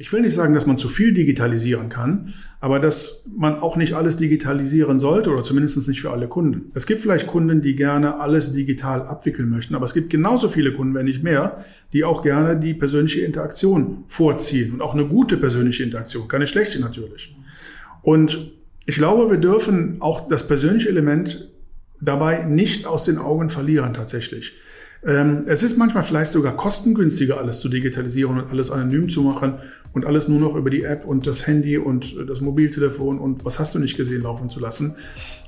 Ich will nicht sagen, dass man zu viel digitalisieren kann, aber dass man auch nicht alles digitalisieren sollte oder zumindest nicht für alle Kunden. Es gibt vielleicht Kunden, die gerne alles digital abwickeln möchten, aber es gibt genauso viele Kunden, wenn nicht mehr, die auch gerne die persönliche Interaktion vorziehen und auch eine gute persönliche Interaktion, keine schlechte natürlich. Und ich glaube, wir dürfen auch das persönliche Element dabei nicht aus den Augen verlieren tatsächlich. Ähm, es ist manchmal vielleicht sogar kostengünstiger, alles zu digitalisieren und alles anonym zu machen und alles nur noch über die App und das Handy und das Mobiltelefon und was hast du nicht gesehen laufen zu lassen.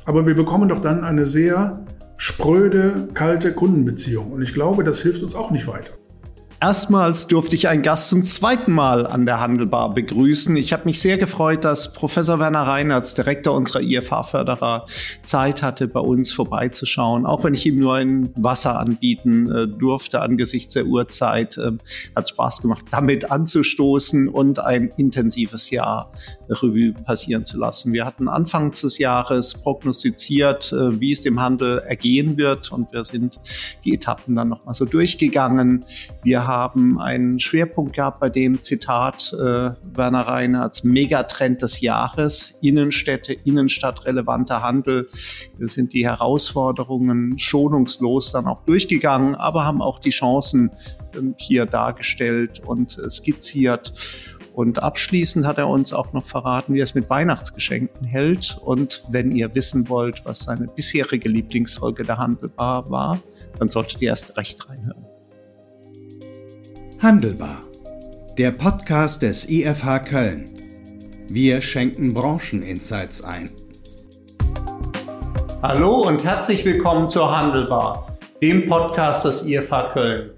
Aber wir bekommen doch dann eine sehr spröde, kalte Kundenbeziehung. Und ich glaube, das hilft uns auch nicht weiter. Erstmals durfte ich einen Gast zum zweiten Mal an der Handelbar begrüßen. Ich habe mich sehr gefreut, dass Professor Werner Reinhardt, Direktor unserer IFA-Förderer, Zeit hatte, bei uns vorbeizuschauen. Auch wenn ich ihm nur ein Wasser anbieten äh, durfte angesichts der Uhrzeit, äh, hat Spaß gemacht, damit anzustoßen und ein intensives Jahr Revue passieren zu lassen. Wir hatten Anfangs des Jahres prognostiziert, äh, wie es dem Handel ergehen wird und wir sind die Etappen dann nochmal so durchgegangen. Wir haben einen Schwerpunkt gehabt bei dem Zitat äh, Werner Reinhards Megatrend des Jahres, Innenstädte, Innenstadtrelevanter Handel. Wir sind die Herausforderungen schonungslos dann auch durchgegangen, aber haben auch die Chancen äh, hier dargestellt und äh, skizziert. Und abschließend hat er uns auch noch verraten, wie er es mit Weihnachtsgeschenken hält. Und wenn ihr wissen wollt, was seine bisherige Lieblingsfolge der Handelbar war, dann solltet ihr erst recht reinhören. Handelbar, der Podcast des IFH Köln. Wir schenken Brancheninsights ein. Hallo und herzlich willkommen zur Handelbar, dem Podcast des IFH Köln.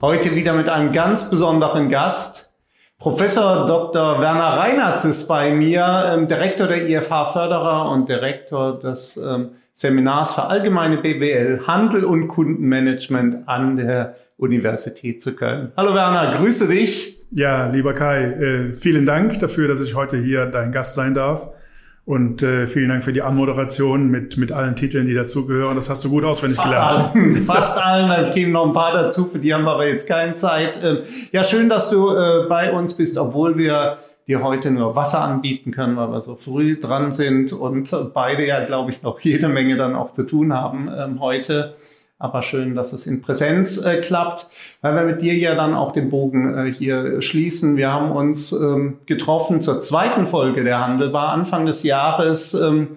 Heute wieder mit einem ganz besonderen Gast. Professor Dr. Werner Reinhardt ist bei mir, ähm, Direktor der IFH Förderer und Direktor des ähm, Seminars für allgemeine BWL, Handel und Kundenmanagement an der Universität zu Köln. Hallo Werner, grüße dich. Ja, lieber Kai, äh, vielen Dank dafür, dass ich heute hier dein Gast sein darf. Und äh, vielen Dank für die Anmoderation mit, mit allen Titeln, die dazugehören. Das hast du gut auswendig fast gelernt. Allen, fast allen, da kämen noch ein paar dazu, für die haben wir aber jetzt keine Zeit. Ähm, ja, schön, dass du äh, bei uns bist, obwohl wir dir heute nur Wasser anbieten können, weil wir so früh dran sind und beide ja, glaube ich, noch jede Menge dann auch zu tun haben ähm, heute. Aber schön, dass es in Präsenz äh, klappt, weil wir mit dir ja dann auch den Bogen äh, hier schließen. Wir haben uns ähm, getroffen zur zweiten Folge der Handelbar Anfang des Jahres. Ähm,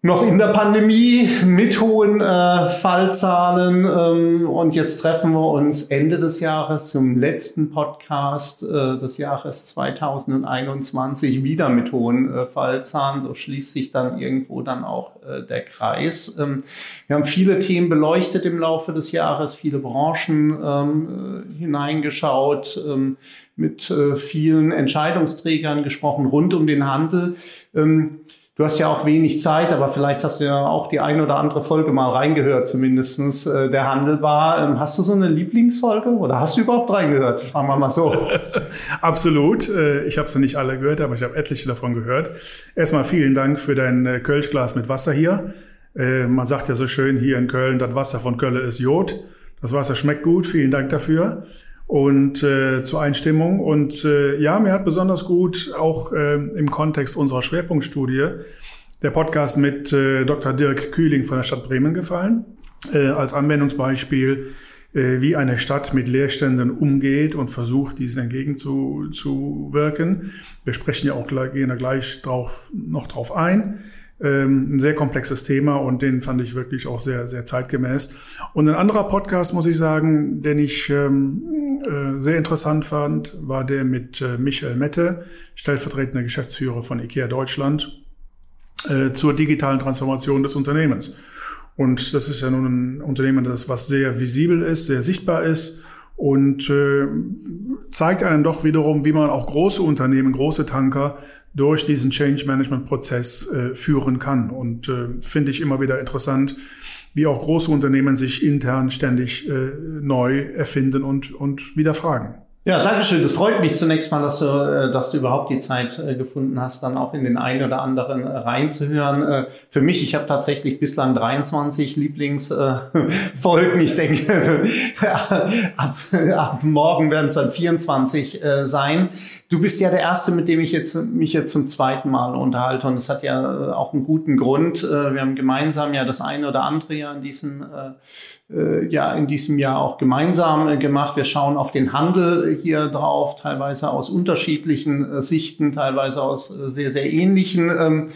noch in der Pandemie mit hohen äh, Fallzahlen ähm, und jetzt treffen wir uns Ende des Jahres zum letzten Podcast äh, des Jahres 2021 wieder mit hohen äh, Fallzahlen. So schließt sich dann irgendwo dann auch äh, der Kreis. Ähm, wir haben viele Themen beleuchtet im Laufe des Jahres, viele Branchen ähm, äh, hineingeschaut, ähm, mit äh, vielen Entscheidungsträgern gesprochen rund um den Handel. Ähm, Du hast ja auch wenig Zeit, aber vielleicht hast du ja auch die eine oder andere Folge mal reingehört, zumindestens äh, der Handelbar. Ähm, hast du so eine Lieblingsfolge oder hast du überhaupt reingehört? Fragen wir mal so. Absolut. Äh, ich habe sie nicht alle gehört, aber ich habe etliche davon gehört. Erstmal vielen Dank für dein äh, Kölschglas mit Wasser hier. Äh, man sagt ja so schön hier in Köln, das Wasser von Köln ist Jod. Das Wasser schmeckt gut. Vielen Dank dafür und äh, zur Einstimmung. Und äh, ja, mir hat besonders gut auch äh, im Kontext unserer Schwerpunktstudie der Podcast mit äh, Dr. Dirk Kühling von der Stadt Bremen gefallen, äh, als Anwendungsbeispiel, äh, wie eine Stadt mit Leerständen umgeht und versucht, diesen entgegenzuwirken. Wir sprechen ja auch gehen da gleich drauf, noch drauf ein. Ähm, ein sehr komplexes Thema und den fand ich wirklich auch sehr, sehr zeitgemäß. Und ein anderer Podcast, muss ich sagen, den ich ähm, äh, sehr interessant fand, war der mit äh, Michael Mette, stellvertretender Geschäftsführer von IKEA Deutschland, äh, zur digitalen Transformation des Unternehmens. Und das ist ja nun ein Unternehmen, das was sehr visibel ist, sehr sichtbar ist und zeigt einem doch wiederum, wie man auch große Unternehmen, große Tanker durch diesen Change Management Prozess führen kann. Und finde ich immer wieder interessant, wie auch große Unternehmen sich intern ständig äh, neu erfinden und, und wieder fragen. Ja, danke schön. Das freut mich zunächst mal, dass du, äh, dass du überhaupt die Zeit äh, gefunden hast, dann auch in den einen oder anderen äh, reinzuhören. Für mich, ich habe tatsächlich bislang 23 Lieblingsfolgen. Ich denke, ab, ab morgen werden es dann 24 sein. Du bist ja der Erste, mit dem ich jetzt, mich jetzt zum zweiten Mal unterhalte. Und das hat ja auch einen guten Grund. Wir haben gemeinsam ja das eine oder andere ja in diesem ja in diesem Jahr auch gemeinsam äh, gemacht. Wir schauen auf den Handel hier drauf, teilweise aus unterschiedlichen äh, Sichten, teilweise aus äh, sehr, sehr ähnlichen.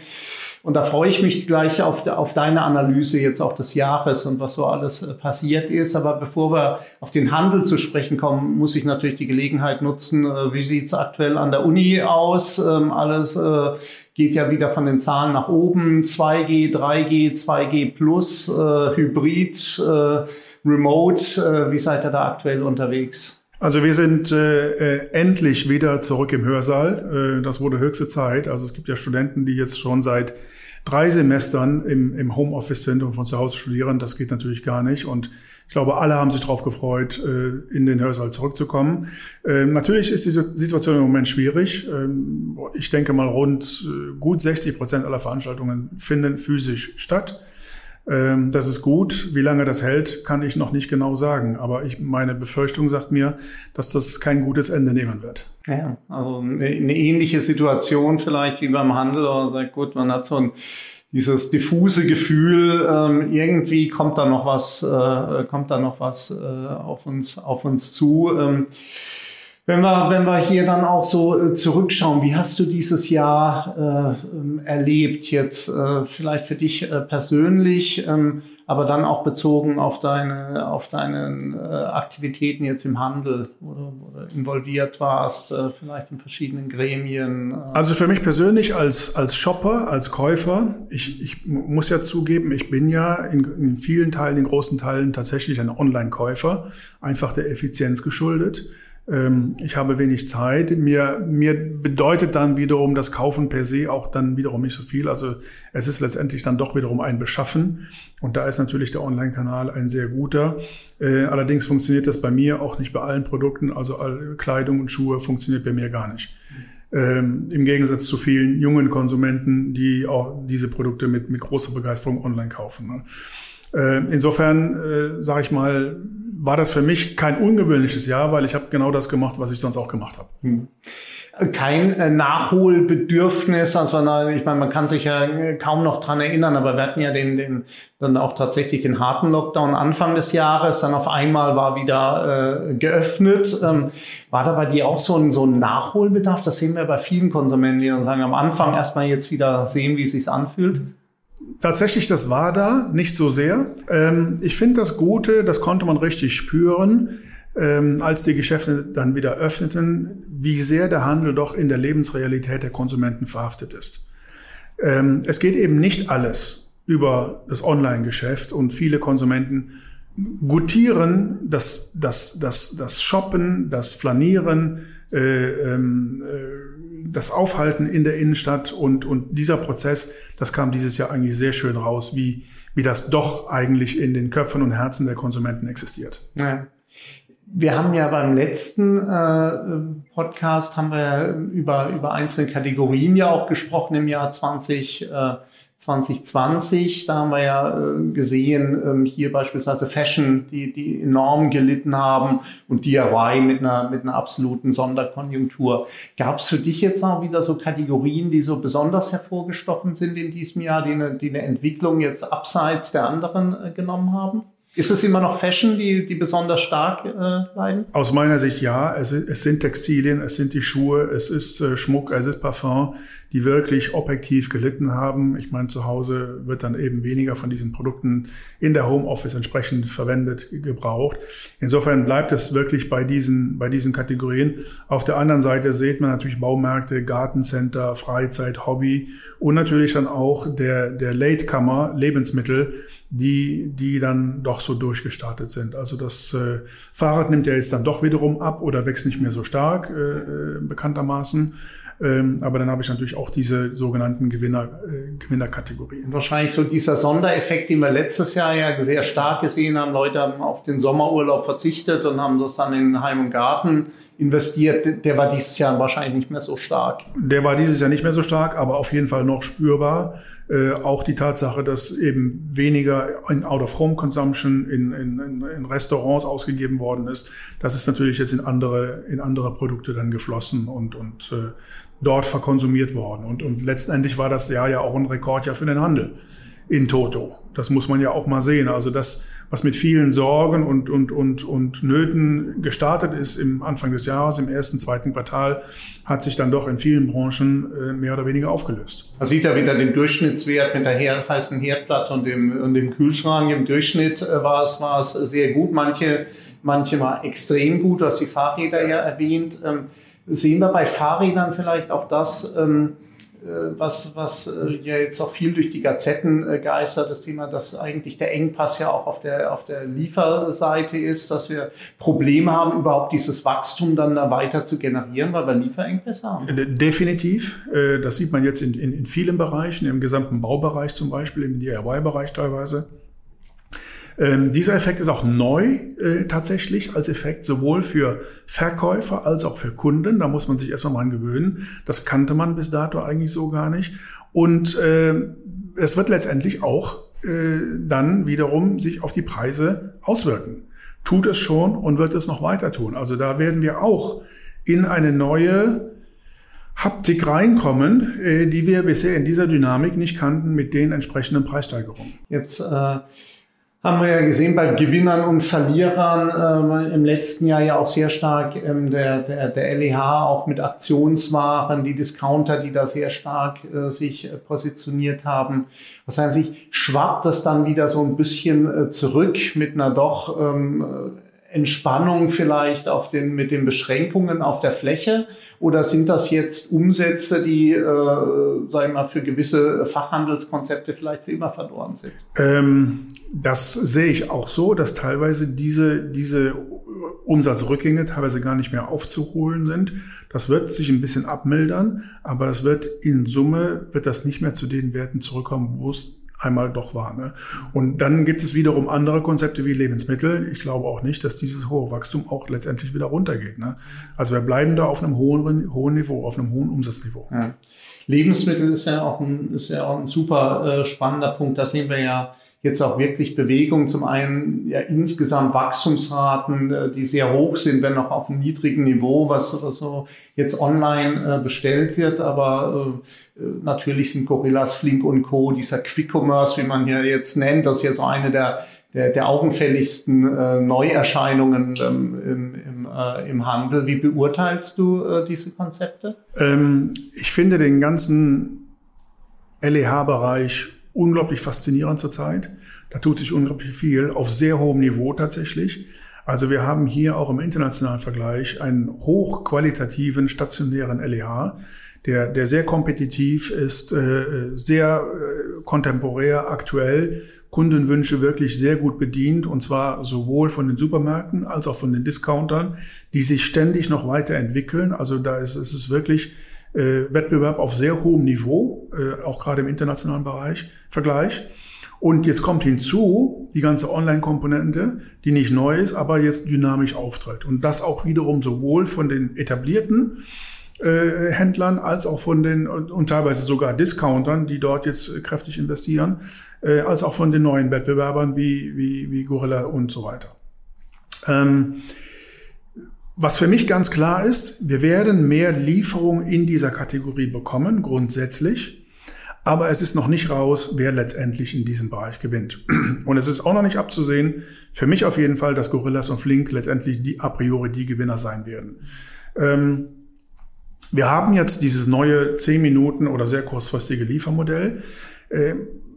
Und da freue ich mich gleich auf, auf deine Analyse jetzt auch des Jahres und was so alles äh, passiert ist. Aber bevor wir auf den Handel zu sprechen kommen, muss ich natürlich die Gelegenheit nutzen. Äh, wie sieht's aktuell an der Uni aus? Ähm, alles äh, geht ja wieder von den Zahlen nach oben. 2G, 3G, 2G plus, Hybrid, Remote. wie seid ihr da aktuell unterwegs? Also wir sind äh, endlich wieder zurück im Hörsaal. Äh, das wurde höchste Zeit. Also es gibt ja Studenten, die jetzt schon seit drei Semestern im, im Homeoffice sind und von zu Hause studieren. Das geht natürlich gar nicht. Und ich glaube, alle haben sich darauf gefreut, äh, in den Hörsaal zurückzukommen. Äh, natürlich ist die Situation im Moment schwierig. Ähm, ich denke mal, rund äh, gut 60 Prozent aller Veranstaltungen finden physisch statt. Ähm, das ist gut. Wie lange das hält, kann ich noch nicht genau sagen. Aber ich, meine Befürchtung sagt mir, dass das kein gutes Ende nehmen wird. Ja, also eine, ähnliche Situation vielleicht wie beim Handel. Oder gut, man hat so ein dieses diffuse Gefühl, ähm, irgendwie kommt da noch was, äh, kommt da noch was äh, auf uns, auf uns zu. Ähm, wenn wir, wenn wir hier dann auch so äh, zurückschauen, wie hast du dieses Jahr äh, erlebt jetzt äh, vielleicht für dich äh, persönlich, ähm, aber dann auch bezogen auf deine auf deine äh, Aktivitäten jetzt im Handel oder, oder involviert warst, äh, vielleicht in verschiedenen Gremien? Also für mich persönlich als als Shopper, als Käufer, ich, ich muss ja zugeben, ich bin ja in, in vielen Teilen, in großen Teilen tatsächlich ein Online-Käufer, einfach der Effizienz geschuldet. Ähm, ich habe wenig Zeit. Mir, mir bedeutet dann wiederum das Kaufen per se auch dann wiederum nicht so viel. Also es ist letztendlich dann doch wiederum ein Beschaffen. Und da ist natürlich der Online-Kanal ein sehr guter. Äh, allerdings funktioniert das bei mir auch nicht bei allen Produkten. Also Kleidung und Schuhe funktioniert bei mir gar nicht. Ähm, Im Gegensatz zu vielen jungen Konsumenten, die auch diese Produkte mit, mit großer Begeisterung online kaufen. Ne? Äh, insofern, äh, sage ich mal, war das für mich kein ungewöhnliches Jahr, weil ich habe genau das gemacht, was ich sonst auch gemacht habe. Hm. Kein äh, Nachholbedürfnis, also ich meine, man kann sich ja äh, kaum noch dran erinnern, aber wir hatten ja den, den dann auch tatsächlich den harten Lockdown Anfang des Jahres, dann auf einmal war wieder äh, geöffnet. Ähm, war da bei dir auch so ein, so ein Nachholbedarf? Das sehen wir bei vielen Konsumenten, die dann sagen, am Anfang erstmal jetzt wieder sehen, wie es sich anfühlt. Tatsächlich, das war da, nicht so sehr. Ähm, ich finde das Gute, das konnte man richtig spüren, ähm, als die Geschäfte dann wieder öffneten, wie sehr der Handel doch in der Lebensrealität der Konsumenten verhaftet ist. Ähm, es geht eben nicht alles über das Online-Geschäft und viele Konsumenten gutieren das, das, das, das Shoppen, das Flanieren, äh, ähm, äh, das Aufhalten in der Innenstadt und, und dieser Prozess, das kam dieses Jahr eigentlich sehr schön raus, wie, wie das doch eigentlich in den Köpfen und Herzen der Konsumenten existiert. Ja. Wir haben ja beim letzten äh, Podcast haben wir über, über einzelne Kategorien ja auch gesprochen im Jahr 20, äh, 2020. Da haben wir ja äh, gesehen, ähm, hier beispielsweise Fashion, die, die enorm gelitten haben und DIY mit einer, mit einer absoluten Sonderkonjunktur. Gab es für dich jetzt auch wieder so Kategorien, die so besonders hervorgestochen sind in diesem Jahr, die eine, die eine Entwicklung jetzt abseits der anderen äh, genommen haben? Ist es immer noch Fashion, die, die besonders stark äh, leiden? Aus meiner Sicht ja. Es, es sind Textilien, es sind die Schuhe, es ist äh, Schmuck, es ist Parfum die wirklich objektiv gelitten haben. Ich meine, zu Hause wird dann eben weniger von diesen Produkten in der Homeoffice entsprechend verwendet, gebraucht. Insofern bleibt es wirklich bei diesen, bei diesen Kategorien. Auf der anderen Seite sieht man natürlich Baumärkte, Gartencenter, Freizeit, Hobby und natürlich dann auch der, der Latecomer, Lebensmittel, die, die dann doch so durchgestartet sind. Also das äh, Fahrrad nimmt ja jetzt dann doch wiederum ab oder wächst nicht mehr so stark, äh, äh bekanntermaßen. Ähm, aber dann habe ich natürlich auch diese sogenannten Gewinner, äh, Gewinnerkategorien. Wahrscheinlich so dieser Sondereffekt, den wir letztes Jahr ja sehr stark gesehen haben. Leute haben auf den Sommerurlaub verzichtet und haben das dann in Heim und Garten investiert. Der war dieses Jahr wahrscheinlich nicht mehr so stark. Der war dieses Jahr nicht mehr so stark, aber auf jeden Fall noch spürbar. Äh, auch die Tatsache, dass eben weniger in Out-of-Home-Consumption in, in, in, Restaurants ausgegeben worden ist, das ist natürlich jetzt in andere, in andere Produkte dann geflossen und, und äh, dort verkonsumiert worden. Und, und letztendlich war das Jahr ja auch ein Rekordjahr für den Handel in Toto. Das muss man ja auch mal sehen. Also das, was mit vielen Sorgen und, und, und, und Nöten gestartet ist im Anfang des Jahres, im ersten, zweiten Quartal, hat sich dann doch in vielen Branchen äh, mehr oder weniger aufgelöst. Man sieht ja wieder den Durchschnittswert mit der Her heißen Herdplatte und dem, und dem Kühlschrank. Im Durchschnitt äh, war es, war es sehr gut. Manche, manche war extrem gut, du hast die Fahrräder ja erwähnt. Ähm, sehen wir bei Fahrrädern vielleicht auch das, ähm, äh, was, was äh, ja jetzt auch viel durch die Gazetten äh, geistert, das Thema, dass eigentlich der Engpass ja auch auf der, auf der Lieferseite ist, dass wir Probleme haben, überhaupt dieses Wachstum dann weiter zu generieren, weil wir Lieferengpässe haben. Definitiv. Das sieht man jetzt in, in, in vielen Bereichen, im gesamten Baubereich zum Beispiel, im DIY-Bereich teilweise. Ähm, dieser Effekt ist auch neu äh, tatsächlich als Effekt sowohl für Verkäufer als auch für Kunden. Da muss man sich erstmal dran gewöhnen. Das kannte man bis dato eigentlich so gar nicht. Und äh, es wird letztendlich auch äh, dann wiederum sich auf die Preise auswirken. Tut es schon und wird es noch weiter tun. Also da werden wir auch in eine neue Haptik reinkommen, äh, die wir bisher in dieser Dynamik nicht kannten mit den entsprechenden Preissteigerungen. Jetzt äh haben wir ja gesehen bei Gewinnern und Verlierern äh, im letzten Jahr ja auch sehr stark ähm, der, der, der LEH auch mit Aktionswaren, die Discounter, die da sehr stark äh, sich äh, positioniert haben. Was heißt ich, schwappt das dann wieder so ein bisschen äh, zurück mit einer doch ähm, Entspannung vielleicht auf den, mit den Beschränkungen auf der Fläche? Oder sind das jetzt Umsätze, die, äh, sagen wir mal, für gewisse Fachhandelskonzepte vielleicht für immer verloren sind? Ähm, das sehe ich auch so, dass teilweise diese, diese Umsatzrückgänge teilweise gar nicht mehr aufzuholen sind. Das wird sich ein bisschen abmildern, aber es wird in Summe, wird das nicht mehr zu den Werten zurückkommen, wo es einmal doch war. Ne? Und dann gibt es wiederum andere Konzepte wie Lebensmittel. Ich glaube auch nicht, dass dieses hohe Wachstum auch letztendlich wieder runtergeht. Ne? Also wir bleiben da auf einem hohen, hohen Niveau, auf einem hohen Umsatzniveau. Ja. Lebensmittel ist ja auch ein, ist ja auch ein super äh, spannender Punkt. Da sehen wir ja jetzt auch wirklich Bewegung. Zum einen ja insgesamt Wachstumsraten, äh, die sehr hoch sind, wenn auch auf einem niedrigen Niveau, was, was so jetzt online äh, bestellt wird. Aber äh, natürlich sind Gorillas, Flink und Co., dieser Quick-Commerce, wie man hier jetzt nennt, das ist ja so eine der, der, der augenfälligsten Neuerscheinungen ähm, im, im, im Handel. Wie beurteilst du diese Konzepte? Ähm, ich finde den ganzen LEH-Bereich unglaublich faszinierend zurzeit. Da tut sich unglaublich viel auf sehr hohem Niveau tatsächlich. Also wir haben hier auch im internationalen Vergleich einen hochqualitativen stationären LEH, der, der sehr kompetitiv ist, äh, sehr äh, kontemporär, aktuell, Kundenwünsche wirklich sehr gut bedient und zwar sowohl von den Supermärkten als auch von den Discountern, die sich ständig noch weiterentwickeln. Also da ist, ist es wirklich äh, Wettbewerb auf sehr hohem Niveau, äh, auch gerade im internationalen Bereich, Vergleich. Und jetzt kommt hinzu die ganze Online-Komponente, die nicht neu ist, aber jetzt dynamisch auftritt. Und das auch wiederum sowohl von den etablierten äh, Händlern als auch von den und, teilweise sogar Discountern, die dort jetzt kräftig investieren, äh, als auch von den neuen Wettbewerbern wie, wie, wie Gorilla und so weiter. Ähm, was für mich ganz klar ist, wir werden mehr Lieferungen in dieser Kategorie bekommen, grundsätzlich. Aber es ist noch nicht raus, wer letztendlich in diesem Bereich gewinnt. Und es ist auch noch nicht abzusehen, für mich auf jeden Fall, dass Gorillas und Flink letztendlich die a priori die Gewinner sein werden. Ähm, wir haben jetzt dieses neue 10 Minuten oder sehr kurzfristige Liefermodell. Äh,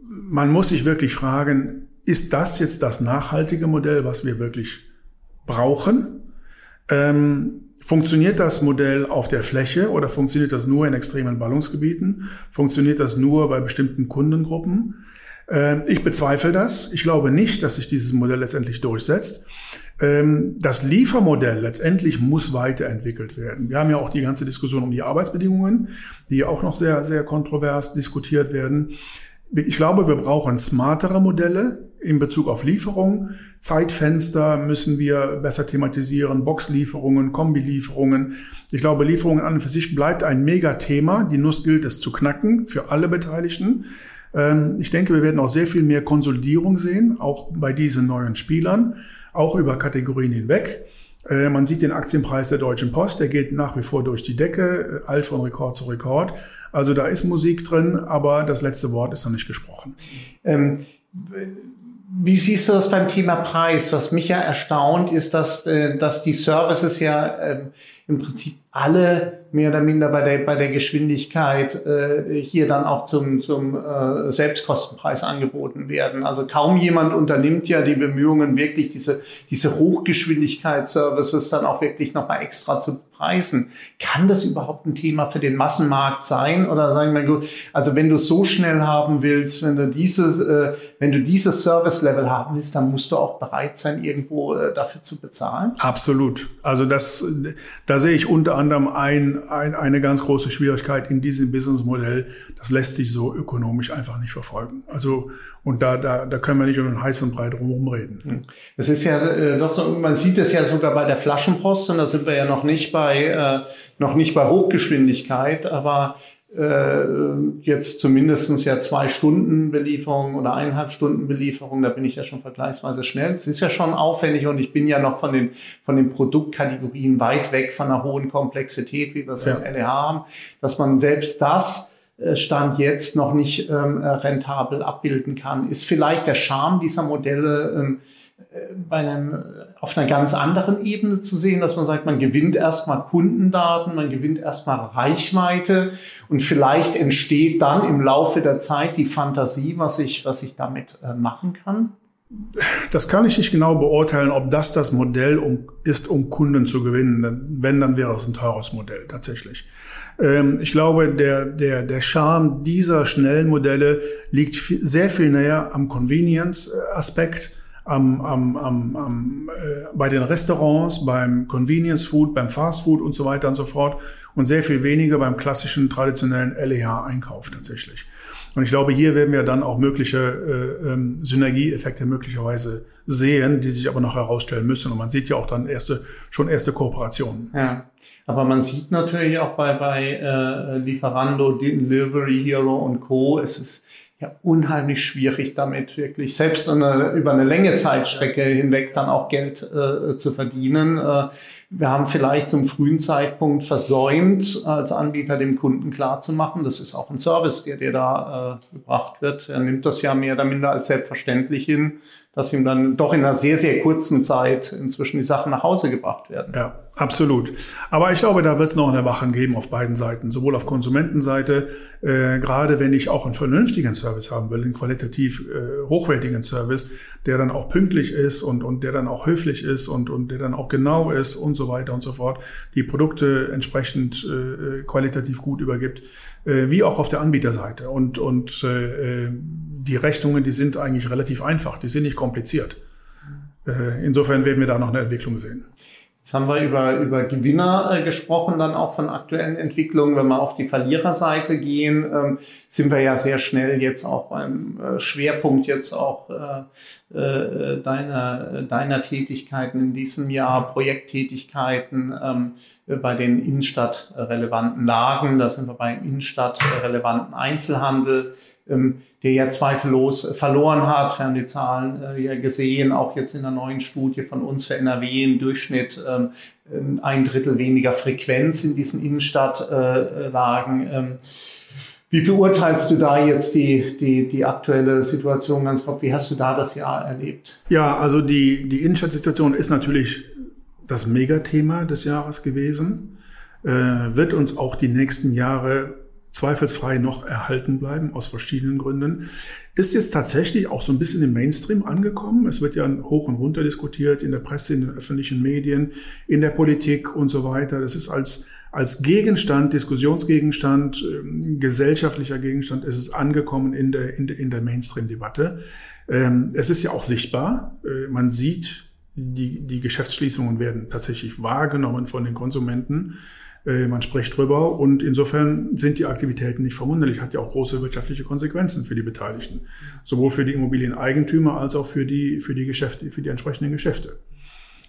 man muss sich wirklich fragen, ist das jetzt das nachhaltige Modell, was wir wirklich brauchen? Ähm, funktioniert das Modell auf der Fläche oder funktioniert das nur in extremen Ballungsgebieten? Funktioniert das nur bei bestimmten Kundengruppen? Äh, ich bezweifle das. Ich glaube nicht, dass sich dieses Modell letztendlich durchsetzt. Ähm, das Liefermodell letztendlich muss weiterentwickelt werden. Wir haben ja auch die ganze Diskussion um die Arbeitsbedingungen, die auch noch sehr, sehr kontrovers diskutiert werden. Ich glaube, wir brauchen smartere Modelle in Bezug auf Lieferung. Zeitfenster müssen wir besser thematisieren, Boxlieferungen, Kombilieferungen. Ich glaube, Lieferungen an und für sich bleibt ein Megathema. Die Nuss gilt es zu knacken für alle Beteiligten. Ähm, ich denke, wir werden auch sehr viel mehr Konsolidierung sehen, auch bei diesen neuen Spielern, auch über Kategorien hinweg. Äh, man sieht den Aktienpreis der Deutschen Post, der geht nach wie vor durch die Decke, äh, alt von Rekord zu Rekord. Also da ist Musik drin, aber das letzte Wort ist noch nicht gesprochen. Ähm, wie siehst du das beim Thema Preis? Was mich ja erstaunt, ist, dass, äh, dass die Services ja ähm, im Prinzip alle mehr oder minder bei der, bei der Geschwindigkeit äh, hier dann auch zum, zum äh, Selbstkostenpreis angeboten werden. Also kaum jemand unternimmt ja die Bemühungen, wirklich diese, diese Hochgeschwindigkeitsservices dann auch wirklich nochmal extra zu preisen. Kann das überhaupt ein Thema für den Massenmarkt sein? Oder sagen wir, also wenn du so schnell haben willst, wenn du dieses, äh, wenn du dieses Service-Level haben willst, dann musst du auch bereit sein, irgendwo äh, dafür zu bezahlen? Absolut. Also das, sehe ich unter anderem ein, ein, eine ganz große Schwierigkeit in diesem Businessmodell. Das lässt sich so ökonomisch einfach nicht verfolgen. Also und da, da, da können wir nicht um den heißen Brei drum reden. Es ist ja äh, doch so, man sieht es ja sogar bei der Flaschenpost und da sind wir ja noch nicht bei äh, noch nicht bei Hochgeschwindigkeit, aber jetzt zumindestens ja zwei Stunden Belieferung oder eineinhalb Stunden Belieferung, da bin ich ja schon vergleichsweise schnell. Es ist ja schon aufwendig und ich bin ja noch von den, von den Produktkategorien weit weg von einer hohen Komplexität, wie wir es ja. im LEH haben, dass man selbst das äh, Stand jetzt noch nicht ähm, rentabel abbilden kann. Ist vielleicht der Charme dieser Modelle ähm, äh, bei einem, äh, auf einer ganz anderen Ebene zu sehen, dass man sagt, man gewinnt erstmal Kundendaten, man gewinnt erstmal Reichweite und vielleicht entsteht dann im Laufe der Zeit die Fantasie, was ich, was ich damit äh, machen kann? Das kann ich nicht genau beurteilen, ob das das Modell um, ist, um Kunden zu gewinnen. Wenn, dann wäre es ein teures Modell tatsächlich. Ähm, ich glaube, der, der, der Charme dieser schnellen Modelle liegt sehr viel näher am Convenience-Aspekt, am, am, am, am, äh, bei den Restaurants, beim Convenience Food, beim Fast Food und so weiter und so fort und sehr viel weniger beim klassischen traditionellen LEH-Einkauf tatsächlich. Und ich glaube, hier werden wir dann auch mögliche äh, ähm, Synergieeffekte möglicherweise sehen, die sich aber noch herausstellen müssen. Und man sieht ja auch dann erste, schon erste Kooperationen. Ja. Aber man sieht natürlich auch bei, bei äh, Lieferando, Delivery Hero und Co. Es ist ja unheimlich schwierig damit wirklich selbst eine, über eine Länge Zeitstrecke hinweg dann auch Geld äh, zu verdienen. Äh, wir haben vielleicht zum frühen Zeitpunkt versäumt, als Anbieter dem Kunden klarzumachen, das ist auch ein Service, der dir da äh, gebracht wird. Er nimmt das ja mehr oder minder als selbstverständlich hin dass ihm dann doch in einer sehr, sehr kurzen Zeit inzwischen die Sachen nach Hause gebracht werden. Ja, absolut. Aber ich glaube, da wird es noch eine Wachen geben auf beiden Seiten, sowohl auf Konsumentenseite, äh, gerade wenn ich auch einen vernünftigen Service haben will, einen qualitativ äh, hochwertigen Service, der dann auch pünktlich ist und, und der dann auch höflich ist und, und der dann auch genau ist und so weiter und so fort, die Produkte entsprechend äh, qualitativ gut übergibt, äh, wie auch auf der Anbieterseite. Und, und äh, äh die Rechnungen, die sind eigentlich relativ einfach, die sind nicht kompliziert. Äh, insofern werden wir da noch eine Entwicklung sehen. Jetzt haben wir über, über Gewinner äh, gesprochen, dann auch von aktuellen Entwicklungen. Wenn wir auf die Verliererseite gehen, ähm, sind wir ja sehr schnell jetzt auch beim äh, Schwerpunkt jetzt auch äh, äh, deiner, deiner Tätigkeiten in diesem Jahr, Projekttätigkeiten ähm, bei den innenstadtrelevanten Lagen. Da sind wir beim innenstadtrelevanten Einzelhandel ähm, der ja zweifellos verloren hat. Wir haben die Zahlen äh, ja gesehen, auch jetzt in der neuen Studie von uns für NRW im Durchschnitt ähm, ähm, ein Drittel weniger Frequenz in diesen Innenstadtlagen. Ähm, wie beurteilst du da jetzt die, die, die aktuelle Situation ganz grob? Wie hast du da das Jahr erlebt? Ja, also die, die Innenstadtsituation ist natürlich das Megathema des Jahres gewesen, äh, wird uns auch die nächsten Jahre zweifelsfrei noch erhalten bleiben, aus verschiedenen Gründen. Ist jetzt tatsächlich auch so ein bisschen im Mainstream angekommen. Es wird ja hoch und runter diskutiert in der Presse, in den öffentlichen Medien, in der Politik und so weiter. Das ist als, als Gegenstand, Diskussionsgegenstand, äh, gesellschaftlicher Gegenstand, ist es angekommen in der, in der, in der Mainstream-Debatte. Ähm, es ist ja auch sichtbar. Äh, man sieht die, die Geschäftsschließungen werden tatsächlich wahrgenommen von den Konsumenten. Äh, man spricht drüber und insofern sind die Aktivitäten nicht verwunderlich, hat ja auch große wirtschaftliche Konsequenzen für die Beteiligten, sowohl für die Immobilieneigentümer als auch für die, für die Geschäfte, für die entsprechenden Geschäfte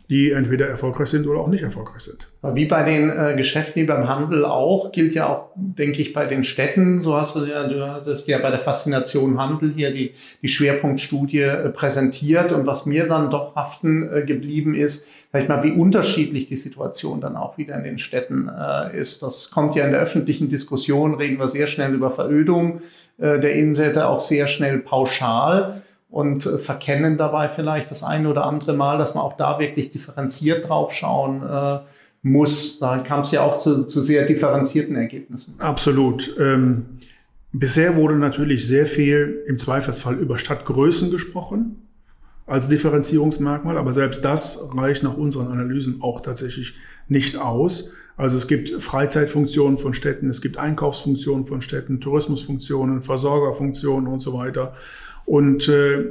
die entweder erfolgreich sind oder auch nicht erfolgreich sind. Wie bei den äh, Geschäften, wie beim Handel auch, gilt ja auch, denke ich, bei den Städten. So hast du ja, du hattest ja bei der Faszination Handel hier die, die Schwerpunktstudie äh, präsentiert. Und was mir dann doch haften äh, geblieben ist, vielleicht mal, wie unterschiedlich die Situation dann auch wieder in den Städten äh, ist. Das kommt ja in der öffentlichen Diskussion, reden wir sehr schnell über Verödung äh, der Innenstädte, auch sehr schnell pauschal und äh, verkennen dabei vielleicht das eine oder andere Mal, dass man auch da wirklich differenziert drauf schauen äh, muss. Da kam es ja auch zu, zu sehr differenzierten Ergebnissen. Absolut. Ähm, bisher wurde natürlich sehr viel im Zweifelsfall über Stadtgrößen gesprochen als Differenzierungsmerkmal, aber selbst das reicht nach unseren Analysen auch tatsächlich nicht aus. Also es gibt Freizeitfunktionen von Städten, es gibt Einkaufsfunktionen von Städten, Tourismusfunktionen, Versorgerfunktionen und so weiter. Und äh,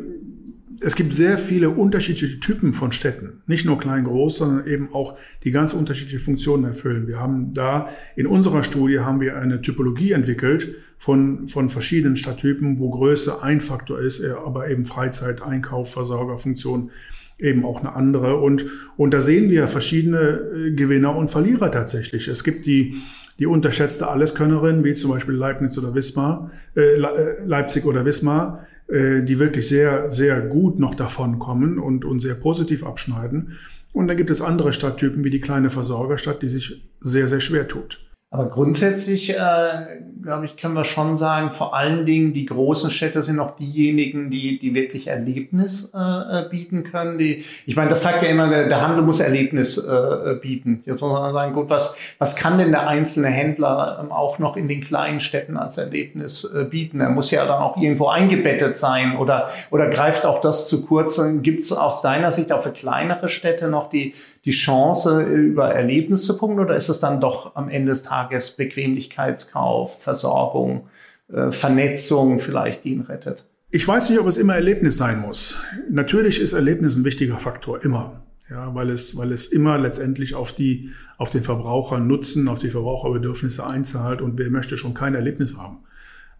es gibt sehr viele unterschiedliche Typen von Städten, nicht nur klein, groß, sondern eben auch die ganz unterschiedliche Funktionen erfüllen. Wir haben da in unserer Studie haben wir eine Typologie entwickelt von von verschiedenen Stadttypen, wo Größe ein Faktor ist, äh, aber eben Freizeit, Einkauf, Versorgerfunktion eben auch eine andere. Und und da sehen wir verschiedene äh, Gewinner und Verlierer tatsächlich. Es gibt die die unterschätzte Alleskönnerin, wie zum Beispiel Leibniz oder Wismar, äh, äh Leipzig oder Wismar äh, die wirklich sehr, sehr gut noch davon kommen und, und sehr positiv abschneiden. Und dann gibt es andere Stadttypen wie die kleine Versorgerstadt, die sich sehr, sehr schwer tut. Aber grundsätzlich, äh, glaube ich, können wir schon sagen, vor allen Dingen die großen Städte sind auch diejenigen, die, die wirklich Erlebnis äh, äh, bieten können. Die, ich meine, das sagt ja immer, der, der Handel muss Erlebnis äh, bieten. Jetzt muss man sagen, gut, was, was kann denn der einzelne Händler ähm, auch noch in den kleinen Städten als Erlebnis äh, bieten? Er muss ja dann auch irgendwo eingebettet sein oder, oder greift auch das zu kurz? Gibt es aus deiner Sicht auch für kleinere Städte noch die, die Chance, über Erlebnis zu punkten oder ist es dann doch am Ende des Tages Tages Bequemlichkeitskauf, Versorgung, äh, Vernetzung vielleicht, die ihn rettet? Ich weiß nicht, ob es immer Erlebnis sein muss. Natürlich ist Erlebnis ein wichtiger Faktor, immer. Ja, weil es, weil es immer letztendlich auf die, auf den Verbraucher Nutzen, auf die Verbraucherbedürfnisse einzahlt und wer möchte schon kein Erlebnis haben.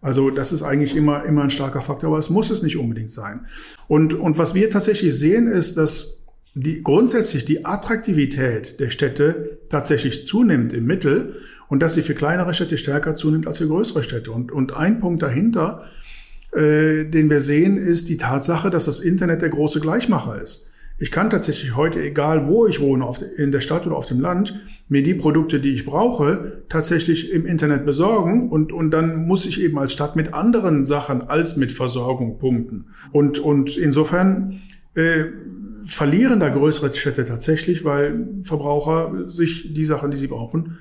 Also das ist eigentlich immer, immer ein starker Faktor, aber es muss es nicht unbedingt sein. Und, und was wir tatsächlich sehen, ist, dass die, grundsätzlich die Attraktivität der Städte tatsächlich zunimmt im Mittel und dass sie für kleinere Städte stärker zunimmt als für größere Städte. Und, und ein Punkt dahinter, äh, den wir sehen, ist die Tatsache, dass das Internet der große Gleichmacher ist. Ich kann tatsächlich heute, egal wo ich wohne, auf, in der Stadt oder auf dem Land, mir die Produkte, die ich brauche, tatsächlich im Internet besorgen und, und dann muss ich eben als Stadt mit anderen Sachen als mit Versorgung punkten. Und, und insofern äh, verlieren da größere Städte tatsächlich, weil Verbraucher sich die Sachen, die sie brauchen,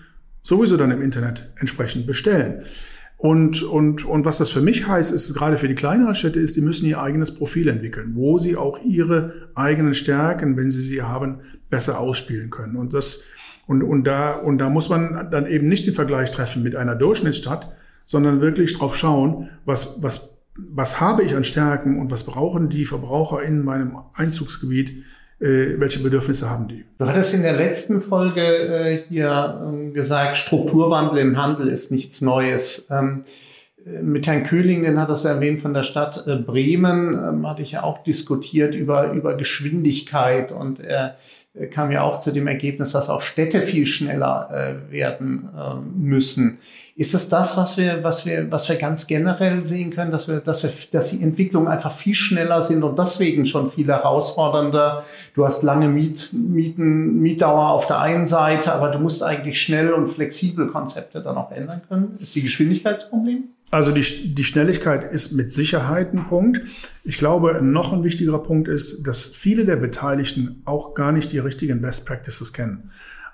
sowieso dann im Internet entsprechend bestellen. Und, und, und was das für mich heißt, ist gerade für die kleineren Städte, ist, die müssen ihr eigenes Profil entwickeln, wo sie auch ihre eigenen Stärken, wenn sie sie haben, besser ausspielen können. Und das, und, und da, und da muss man dann eben nicht den Vergleich treffen mit einer Durchschnittsstadt, sondern wirklich drauf schauen, was, was, was habe ich an Stärken und was brauchen die Verbraucher in meinem Einzugsgebiet, äh, welche Bedürfnisse haben die. Du hattest in der letzten Folge äh, hier äh, gesagt, Strukturwandel im Handel ist nichts Neues. Ähm, äh, mit Herrn Kühling, den hat das erwähnt von der Stadt äh, Bremen, ähm, hatte ich ja auch diskutiert über, über Geschwindigkeit und er äh, kam ja auch zu dem Ergebnis, dass auch Städte viel schneller werden äh, müssen. Ist es das, was wir, was wir, was wir ganz generell sehen können, dass wir, dass wir, dass die Entwicklungen einfach viel schneller sind und deswegen schon viel herausfordernder? Du hast lange Miet, Mieten, Mietdauer auf der einen Seite, aber du musst eigentlich schnell und flexibel Konzepte dann auch ändern können. Ist die Geschwindigkeitsproblem? Also die, die Schnelligkeit ist mit Sicherheit ein Punkt. Ich glaube, noch ein wichtigerer Punkt ist, dass viele der Beteiligten auch gar nicht die richtigen Best Practices kennen.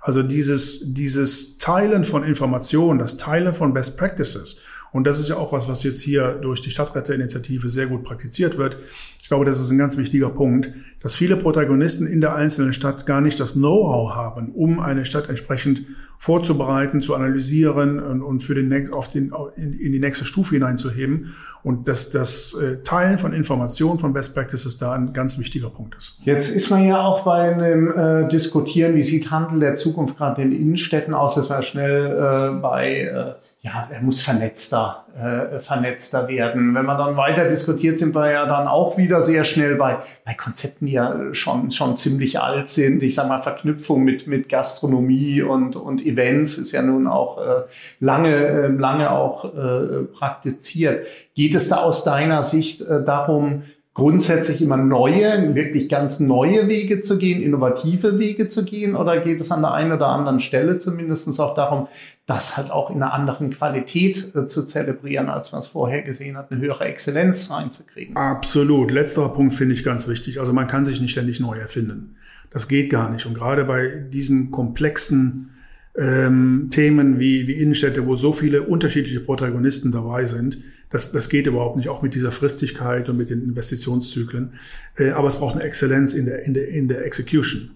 Also dieses, dieses Teilen von Informationen, das Teilen von Best Practices. Und das ist ja auch was, was jetzt hier durch die Stadtretterinitiative sehr gut praktiziert wird. Ich glaube, das ist ein ganz wichtiger Punkt, dass viele Protagonisten in der einzelnen Stadt gar nicht das Know-how haben, um eine Stadt entsprechend vorzubereiten, zu analysieren und, und für den auf den, in, in, die nächste Stufe hineinzuheben. Und dass das äh, Teilen von Informationen, von Best Practices da ein ganz wichtiger Punkt ist. Jetzt ist man ja auch bei einem äh, Diskutieren, wie sieht Handel der Zukunft gerade in Innenstädten aus, dass man schnell äh, bei, äh, ja, er muss vernetzter, äh, vernetzter werden. Wenn man dann weiter diskutiert, sind wir ja dann auch wieder sehr schnell bei, bei Konzepten, ja schon, schon ziemlich alt sind. Ich sage mal, Verknüpfung mit, mit Gastronomie und, und Events ist ja nun auch äh, lange, äh, lange auch äh, praktiziert. Geht es da aus deiner Sicht äh, darum, grundsätzlich immer neue, wirklich ganz neue Wege zu gehen, innovative Wege zu gehen? Oder geht es an der einen oder anderen Stelle zumindest auch darum, das halt auch in einer anderen Qualität äh, zu zelebrieren, als man es vorher gesehen hat, eine höhere Exzellenz reinzukriegen? Absolut. Letzterer Punkt finde ich ganz wichtig. Also man kann sich nicht ständig neu erfinden. Das geht gar nicht. Und gerade bei diesen komplexen ähm, Themen wie, wie Innenstädte, wo so viele unterschiedliche Protagonisten dabei sind, das, das geht überhaupt nicht, auch mit dieser Fristigkeit und mit den Investitionszyklen. Äh, aber es braucht eine Exzellenz in der, in der, in der Execution,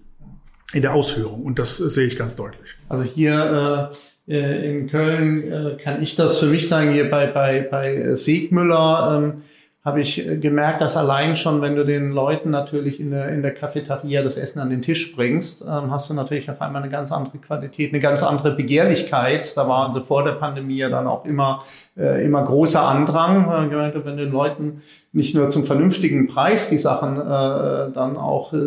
in der Ausführung. Und das sehe ich ganz deutlich. Also hier äh, äh in Köln äh, kann ich das für mich sagen, hier bei, bei, bei Segmüller. Ähm, habe ich äh, gemerkt, dass allein schon, wenn du den Leuten natürlich in der, in der Cafeteria das Essen an den Tisch bringst, ähm, hast du natürlich auf einmal eine ganz andere Qualität, eine ganz andere Begehrlichkeit. Da waren sie vor der Pandemie ja dann auch immer, äh, immer großer Andrang. Äh, wenn du den Leuten nicht nur zum vernünftigen Preis die Sachen äh, dann auch äh,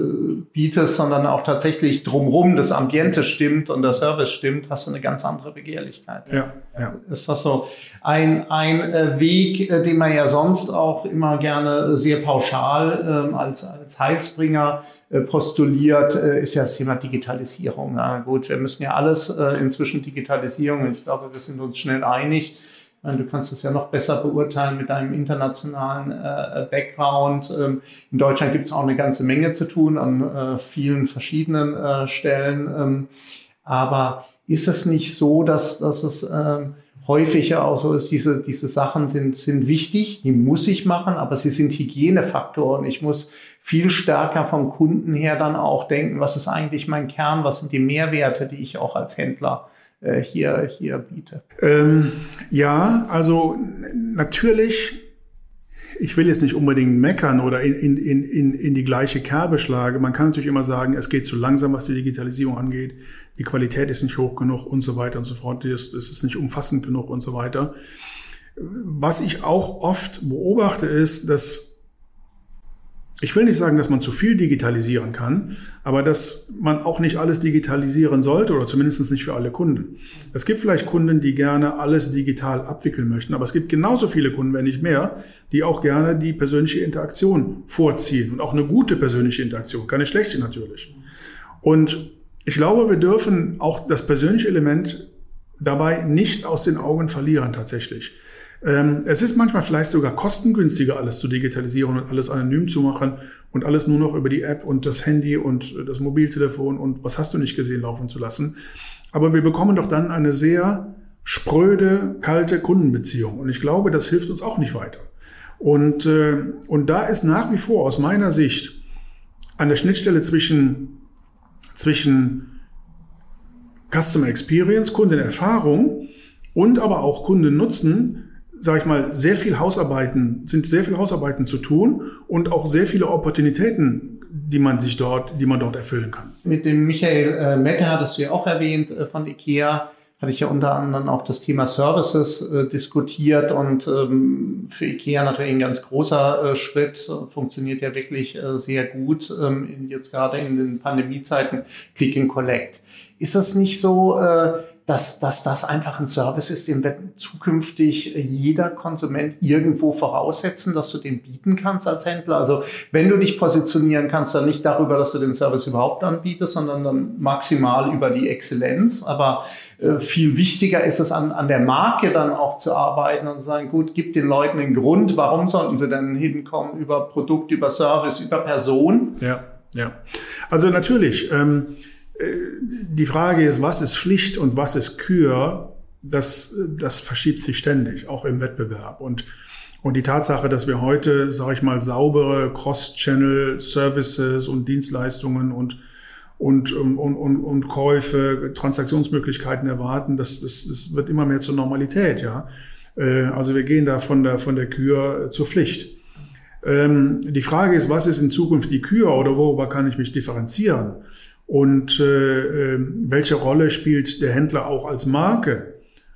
bietest, sondern auch tatsächlich drumrum das Ambiente stimmt und der Service stimmt, hast du eine ganz andere Begehrlichkeit. Ja, ja. Ist das so ein, ein äh, Weg, äh, den man ja sonst auch immer gerne sehr pauschal äh, als, als Heilsbringer äh, postuliert, äh, ist ja das Thema Digitalisierung. Na gut, wir müssen ja alles äh, inzwischen Digitalisierung und ich glaube, wir sind uns schnell einig Du kannst es ja noch besser beurteilen mit deinem internationalen äh, Background. Ähm, in Deutschland gibt es auch eine ganze Menge zu tun an äh, vielen verschiedenen äh, Stellen. Ähm, aber ist es nicht so, dass, dass es ähm, häufiger auch so ist, diese, diese Sachen sind, sind wichtig, die muss ich machen, aber sie sind Hygienefaktoren. Ich muss viel stärker vom Kunden her dann auch denken, was ist eigentlich mein Kern, was sind die Mehrwerte, die ich auch als Händler äh, hier, hier biete? Ähm, ja, also natürlich, ich will jetzt nicht unbedingt meckern oder in, in, in, in die gleiche Kerbe schlagen. Man kann natürlich immer sagen, es geht zu langsam, was die Digitalisierung angeht. Die Qualität ist nicht hoch genug und so weiter und so fort. Es ist nicht umfassend genug und so weiter. Was ich auch oft beobachte, ist, dass ich will nicht sagen, dass man zu viel digitalisieren kann, aber dass man auch nicht alles digitalisieren sollte oder zumindest nicht für alle Kunden. Es gibt vielleicht Kunden, die gerne alles digital abwickeln möchten, aber es gibt genauso viele Kunden, wenn nicht mehr, die auch gerne die persönliche Interaktion vorziehen und auch eine gute persönliche Interaktion, keine schlechte natürlich. Und ich glaube, wir dürfen auch das persönliche Element dabei nicht aus den Augen verlieren tatsächlich. Ähm, es ist manchmal vielleicht sogar kostengünstiger, alles zu digitalisieren und alles anonym zu machen und alles nur noch über die App und das Handy und das Mobiltelefon und was hast du nicht gesehen laufen zu lassen. Aber wir bekommen doch dann eine sehr spröde, kalte Kundenbeziehung. Und ich glaube, das hilft uns auch nicht weiter. Und, äh, und da ist nach wie vor aus meiner Sicht an der Schnittstelle zwischen, zwischen Customer Experience, Kundenerfahrung und aber auch Kundennutzen sage ich mal, sehr viel Hausarbeiten, sind sehr viel Hausarbeiten zu tun und auch sehr viele Opportunitäten, die man sich dort, die man dort erfüllen kann. Mit dem Michael äh, Mette hattest du ja auch erwähnt äh, von IKEA hatte ich ja unter anderem auch das Thema Services äh, diskutiert und ähm, für IKEA natürlich ein ganz großer äh, Schritt, funktioniert ja wirklich äh, sehr gut, ähm, jetzt gerade in den Pandemiezeiten, Click and Collect. Ist das nicht so, äh, dass, dass das einfach ein Service ist, den wird zukünftig jeder Konsument irgendwo voraussetzen, dass du den bieten kannst als Händler. Also wenn du dich positionieren kannst, dann nicht darüber, dass du den Service überhaupt anbietest, sondern dann maximal über die Exzellenz. Aber äh, viel wichtiger ist es, an, an der Marke dann auch zu arbeiten und zu sagen, gut, gib den Leuten einen Grund, warum sollten sie denn hinkommen über Produkt, über Service, über Person. Ja, ja. Also natürlich. Ähm die Frage ist, was ist Pflicht und was ist Kür? Das, das verschiebt sich ständig, auch im Wettbewerb. Und, und die Tatsache, dass wir heute, sage ich mal, saubere Cross-Channel-Services und Dienstleistungen und, und, und, und, und Käufe, Transaktionsmöglichkeiten erwarten. Das, das, das wird immer mehr zur Normalität, ja. Äh, also wir gehen da von der, von der Kür zur Pflicht. Ähm, die Frage ist, was ist in Zukunft die Kür oder worüber kann ich mich differenzieren? Und äh, ähm, welche Rolle spielt der Händler auch als Marke,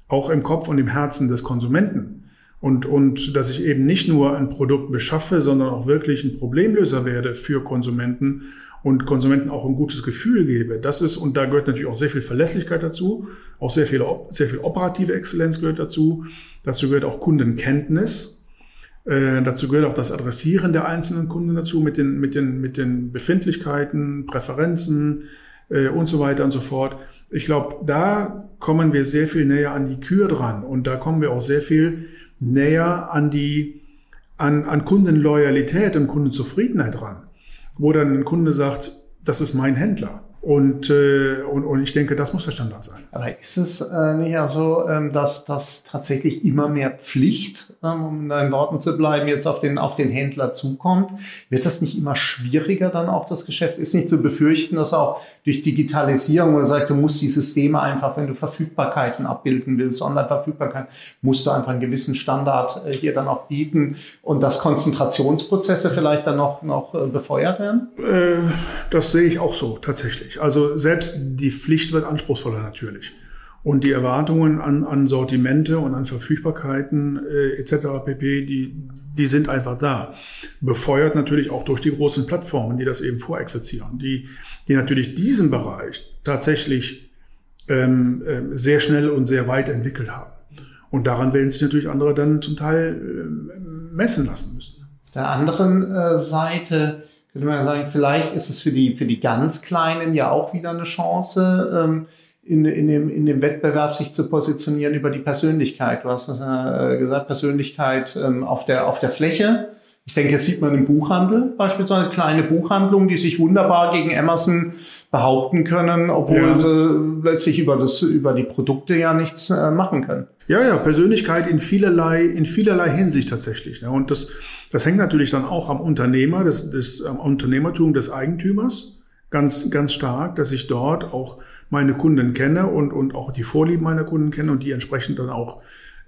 auch im Kopf und im Herzen des Konsumenten? Und, und dass ich eben nicht nur ein Produkt beschaffe, sondern auch wirklich ein Problemlöser werde für Konsumenten und Konsumenten auch ein gutes Gefühl gebe. Das ist, und da gehört natürlich auch sehr viel Verlässlichkeit dazu, auch sehr viel, sehr viel operative Exzellenz gehört dazu. Dazu gehört auch Kundenkenntnis. Äh, dazu gehört auch das Adressieren der einzelnen Kunden dazu mit den, mit den, mit den Befindlichkeiten, Präferenzen äh, und so weiter und so fort. Ich glaube, da kommen wir sehr viel näher an die Kür dran und da kommen wir auch sehr viel näher an die, an, an Kundenloyalität und Kundenzufriedenheit ran wo dann ein Kunde sagt, das ist mein Händler. Und, äh, und, und ich denke, das muss der Standard sein. Aber ist es äh, nicht auch so, ähm, dass das tatsächlich immer mehr Pflicht, ähm, um in deinen Worten zu bleiben, jetzt auf den, auf den Händler zukommt? Wird das nicht immer schwieriger dann auch, das Geschäft? Ist nicht zu befürchten, dass auch durch Digitalisierung, oder sagt, du musst die Systeme einfach, wenn du Verfügbarkeiten abbilden willst, Online-Verfügbarkeit, musst du einfach einen gewissen Standard äh, hier dann auch bieten und dass Konzentrationsprozesse vielleicht dann noch, noch äh, befeuert werden? Äh, das sehe ich auch so, tatsächlich natürlich. Also selbst die Pflicht wird anspruchsvoller natürlich. Und die Erwartungen an, an Sortimente und an Verfügbarkeiten äh, etc. pp, die, die sind einfach da. Befeuert natürlich auch durch die großen Plattformen, die das eben vorexerzieren, die, die natürlich diesen Bereich tatsächlich ähm, äh, sehr schnell und sehr weit entwickelt haben. Und daran werden sich natürlich andere dann zum Teil äh, messen lassen müssen. Auf der anderen äh, Seite könnte man sagen, vielleicht ist es für die, für die ganz Kleinen ja auch wieder eine Chance, ähm, in, in, dem, in dem Wettbewerb sich zu positionieren über die Persönlichkeit. Du hast äh, gesagt, Persönlichkeit ähm, auf, der, auf der Fläche. Ich denke, das sieht man im Buchhandel beispielsweise, kleine Buchhandlungen, die sich wunderbar gegen Amazon behaupten können, obwohl ja. sie letztlich über, das, über die Produkte ja nichts äh, machen können. Ja, ja, Persönlichkeit in vielerlei, in vielerlei Hinsicht tatsächlich. Ja. Und das, das hängt natürlich dann auch am Unternehmer, des, des, am Unternehmertum des Eigentümers ganz, ganz stark, dass ich dort auch meine Kunden kenne und, und auch die Vorlieben meiner Kunden kenne und die entsprechend dann auch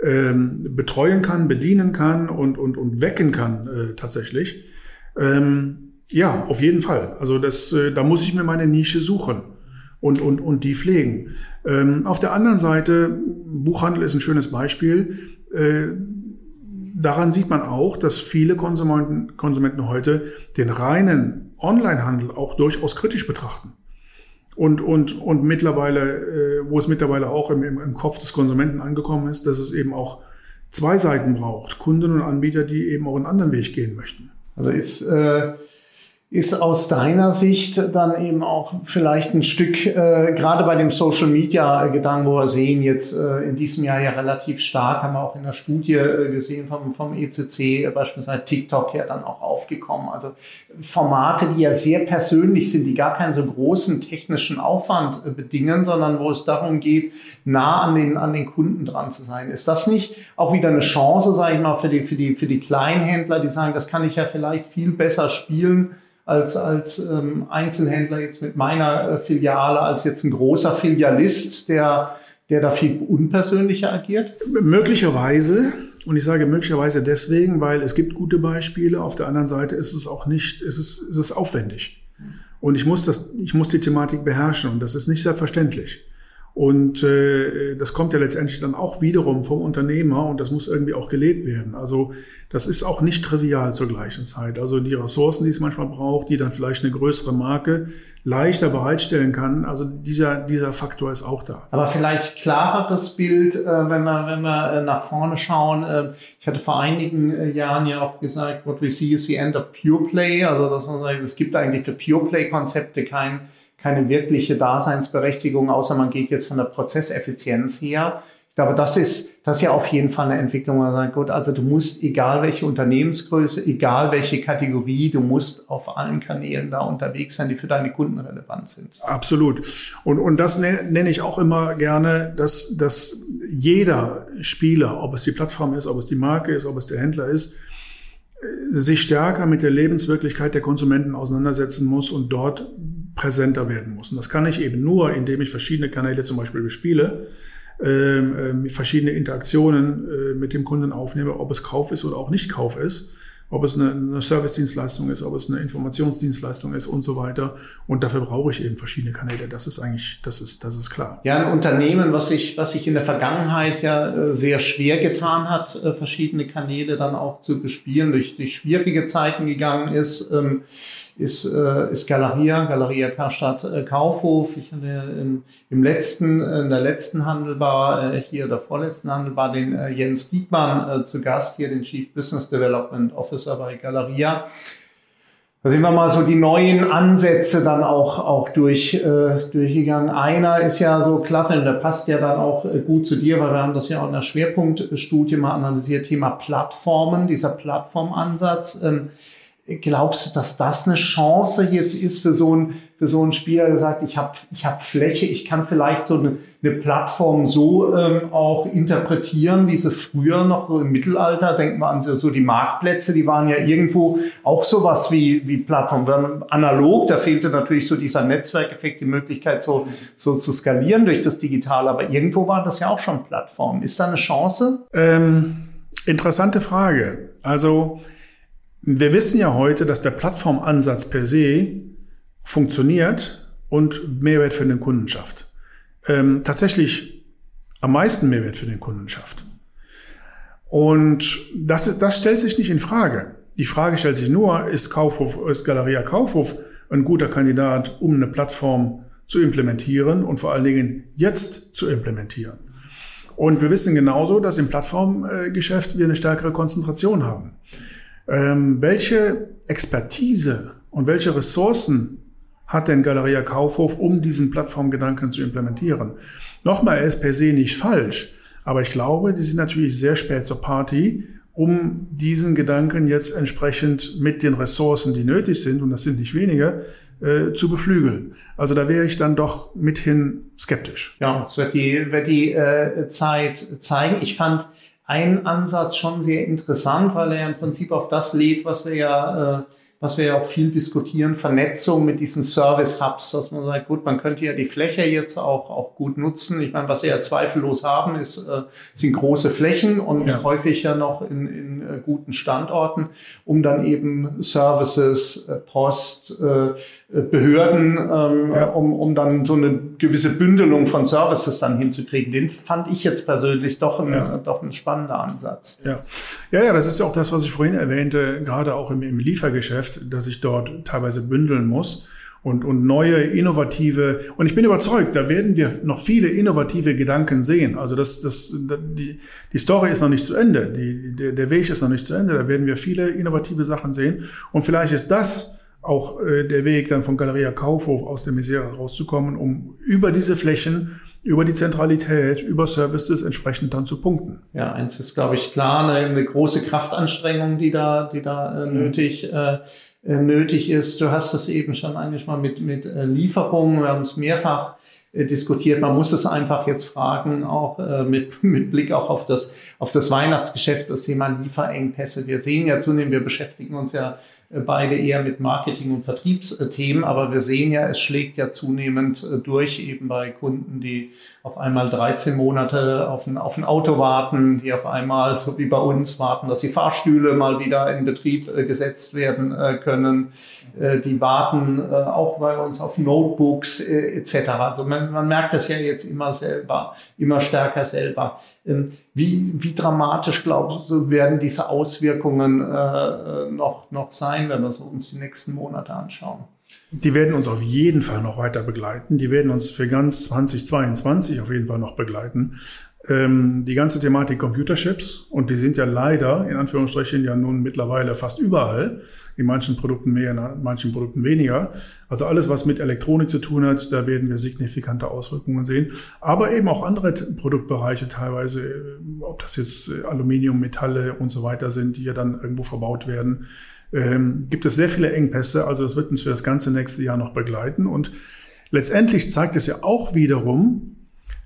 ähm, betreuen kann, bedienen kann und, und, und wecken kann äh, tatsächlich. Ähm, ja, auf jeden Fall. Also das, äh, da muss ich mir meine Nische suchen und, und, und die pflegen. Ähm, auf der anderen Seite, Buchhandel ist ein schönes Beispiel. Äh, daran sieht man auch, dass viele Konsumenten, Konsumenten heute den reinen Onlinehandel auch durchaus kritisch betrachten. Und, und, und mittlerweile, äh, wo es mittlerweile auch im, im, im Kopf des Konsumenten angekommen ist, dass es eben auch zwei Seiten braucht. Kunden und Anbieter, die eben auch einen anderen Weg gehen möchten. Also ist äh ist aus deiner Sicht dann eben auch vielleicht ein Stück, äh, gerade bei dem Social Media Gedanken, wo wir sehen, jetzt äh, in diesem Jahr ja relativ stark, haben wir auch in der Studie äh, gesehen vom, vom ECC, äh, beispielsweise TikTok ja dann auch aufgekommen. Also Formate, die ja sehr persönlich sind, die gar keinen so großen technischen Aufwand äh, bedingen, sondern wo es darum geht, nah an den, an den Kunden dran zu sein. Ist das nicht auch wieder eine Chance, sage ich mal, für die, für die, für die Kleinhändler, die sagen, das kann ich ja vielleicht viel besser spielen, als, als ähm, Einzelhändler jetzt mit meiner äh, Filiale, als jetzt ein großer Filialist, der, der da viel unpersönlicher agiert? Möglicherweise. Und ich sage möglicherweise deswegen, weil es gibt gute Beispiele. Auf der anderen Seite ist es auch nicht, ist es, ist es aufwendig. Und ich muss das, ich muss die Thematik beherrschen und das ist nicht selbstverständlich. Und äh, das kommt ja letztendlich dann auch wiederum vom Unternehmer und das muss irgendwie auch gelebt werden. Also das ist auch nicht trivial zur gleichen Zeit. Also die Ressourcen, die es manchmal braucht, die dann vielleicht eine größere Marke leichter bereitstellen kann. Also dieser, dieser Faktor ist auch da. Aber vielleicht klareres Bild, äh, wenn wir, wenn wir äh, nach vorne schauen. Äh, ich hatte vor einigen äh, Jahren ja auch gesagt, what we see is the end of pure play. Also dass man sagt, es gibt eigentlich für Pure Play Konzepte kein keine wirkliche Daseinsberechtigung, außer man geht jetzt von der Prozesseffizienz her. Ich glaube, das ist, das ist ja auf jeden Fall eine Entwicklung, wo man sagt, gut, also du musst, egal welche Unternehmensgröße, egal welche Kategorie, du musst auf allen Kanälen da unterwegs sein, die für deine Kunden relevant sind. Absolut. Und, und das nenne ich auch immer gerne, dass, dass jeder Spieler, ob es die Plattform ist, ob es die Marke ist, ob es der Händler ist, sich stärker mit der Lebenswirklichkeit der Konsumenten auseinandersetzen muss und dort präsenter werden muss. Und das kann ich eben nur, indem ich verschiedene Kanäle zum Beispiel bespiele, ähm, äh, verschiedene Interaktionen äh, mit dem Kunden aufnehme, ob es Kauf ist oder auch nicht Kauf ist ob es eine, eine Service-Dienstleistung ist, ob es eine Informationsdienstleistung ist und so weiter. Und dafür brauche ich eben verschiedene Kanäle. Das ist eigentlich, das ist, das ist klar. Ja, ein Unternehmen, was sich, was sich in der Vergangenheit ja äh, sehr schwer getan hat, äh, verschiedene Kanäle dann auch zu bespielen, durch, durch schwierige Zeiten gegangen ist, ähm, ist, äh, ist Galeria, Galeria Karstadt äh, Kaufhof. Ich hatte im, im letzten, in der letzten Handelbar, äh, hier der vorletzten Handelbar, den äh, Jens Diekmann äh, zu Gast, hier den Chief Business Development Officer bei Galeria. Da sind wir mal so die neuen Ansätze dann auch, auch durch, äh, durchgegangen. Einer ist ja so klasse, und der passt ja dann auch äh, gut zu dir, weil wir haben das ja auch in der Schwerpunktstudie mal analysiert, Thema Plattformen, dieser Plattformansatz. Ähm, Glaubst du, dass das eine Chance jetzt ist für so ein für so ein Spieler, der sagt, ich habe ich hab Fläche, ich kann vielleicht so eine, eine Plattform so ähm, auch interpretieren, wie sie früher noch so im Mittelalter, denken wir an so, so die Marktplätze, die waren ja irgendwo auch sowas wie wie Plattform. Analog, da fehlte natürlich so dieser Netzwerkeffekt, die Möglichkeit so so zu skalieren durch das Digitale, aber irgendwo war das ja auch schon Plattform. Ist da eine Chance? Ähm, interessante Frage. Also wir wissen ja heute, dass der Plattformansatz per se funktioniert und Mehrwert für den Kunden schafft. Ähm, tatsächlich am meisten Mehrwert für den Kunden schafft. Und das, das stellt sich nicht in Frage. Die Frage stellt sich nur, ist Kaufhof, ist Galeria Kaufhof ein guter Kandidat, um eine Plattform zu implementieren und vor allen Dingen jetzt zu implementieren. Und wir wissen genauso, dass im Plattformgeschäft wir eine stärkere Konzentration haben. Ähm, welche Expertise und welche Ressourcen hat denn Galeria Kaufhof, um diesen Plattformgedanken zu implementieren? Nochmal, er ist per se nicht falsch, aber ich glaube, die sind natürlich sehr spät zur Party, um diesen Gedanken jetzt entsprechend mit den Ressourcen, die nötig sind, und das sind nicht wenige, äh, zu beflügeln. Also da wäre ich dann doch mithin skeptisch. Ja, das wird die, wird die äh, Zeit zeigen. Ich fand ein Ansatz schon sehr interessant, weil er im Prinzip auf das lädt, was wir ja äh, was wir ja auch viel diskutieren, Vernetzung mit diesen Service-Hubs, dass man sagt, gut, man könnte ja die Fläche jetzt auch, auch gut nutzen. Ich meine, was wir ja zweifellos haben, ist, äh, sind große Flächen und ja. häufig ja noch in, in äh, guten Standorten, um dann eben Services, äh, Post, äh, Behörden, ähm, ja. um, um dann so eine gewisse Bündelung von Services dann hinzukriegen. Den fand ich jetzt persönlich doch ein, ja. doch ein spannender Ansatz. Ja. ja, ja, das ist ja auch das, was ich vorhin erwähnte, gerade auch im, im Liefergeschäft Geschäft, dass ich dort teilweise bündeln muss und, und neue, innovative, und ich bin überzeugt, da werden wir noch viele innovative Gedanken sehen. Also das, das, die, die Story ist noch nicht zu Ende, die, der, der Weg ist noch nicht zu Ende, da werden wir viele innovative Sachen sehen. Und vielleicht ist das auch äh, der Weg dann von Galeria Kaufhof aus der Misere rauszukommen, um über diese Flächen, über die Zentralität, über Services entsprechend dann zu punkten. Ja, eins ist, glaube ich, klar, eine, eine große Kraftanstrengung, die da, die da äh, mhm. nötig, äh, äh, nötig ist. Du hast es eben schon eigentlich mal mit, mit äh, Lieferungen, wir haben es mehrfach äh, diskutiert. Man muss es einfach jetzt fragen, auch äh, mit, mit Blick auch auf das, auf das Weihnachtsgeschäft, das Thema Lieferengpässe. Wir sehen ja zunehmend, wir beschäftigen uns ja beide eher mit Marketing- und Vertriebsthemen, aber wir sehen ja, es schlägt ja zunehmend äh, durch, eben bei Kunden, die auf einmal 13 Monate auf ein, auf ein Auto warten, die auf einmal, so wie bei uns, warten, dass die Fahrstühle mal wieder in Betrieb äh, gesetzt werden können. Die warten auch bei uns auf Notebooks etc. Also man, man merkt das ja jetzt immer selber, immer stärker selber. Ähm, wie, wie dramatisch, glaubst du, werden diese Auswirkungen noch, noch sein? Sein, wenn wir uns die nächsten Monate anschauen? Die werden uns auf jeden Fall noch weiter begleiten. Die werden uns für ganz 2022 auf jeden Fall noch begleiten. Ähm, die ganze Thematik Computerships, und die sind ja leider, in Anführungsstrichen, ja nun mittlerweile fast überall. In manchen Produkten mehr, in manchen Produkten weniger. Also alles, was mit Elektronik zu tun hat, da werden wir signifikante Auswirkungen sehen. Aber eben auch andere Produktbereiche teilweise, äh, ob das jetzt äh, Aluminium, Metalle und so weiter sind, die ja dann irgendwo verbaut werden ähm, gibt es sehr viele Engpässe. Also das wird uns für das ganze nächste Jahr noch begleiten. Und letztendlich zeigt es ja auch wiederum,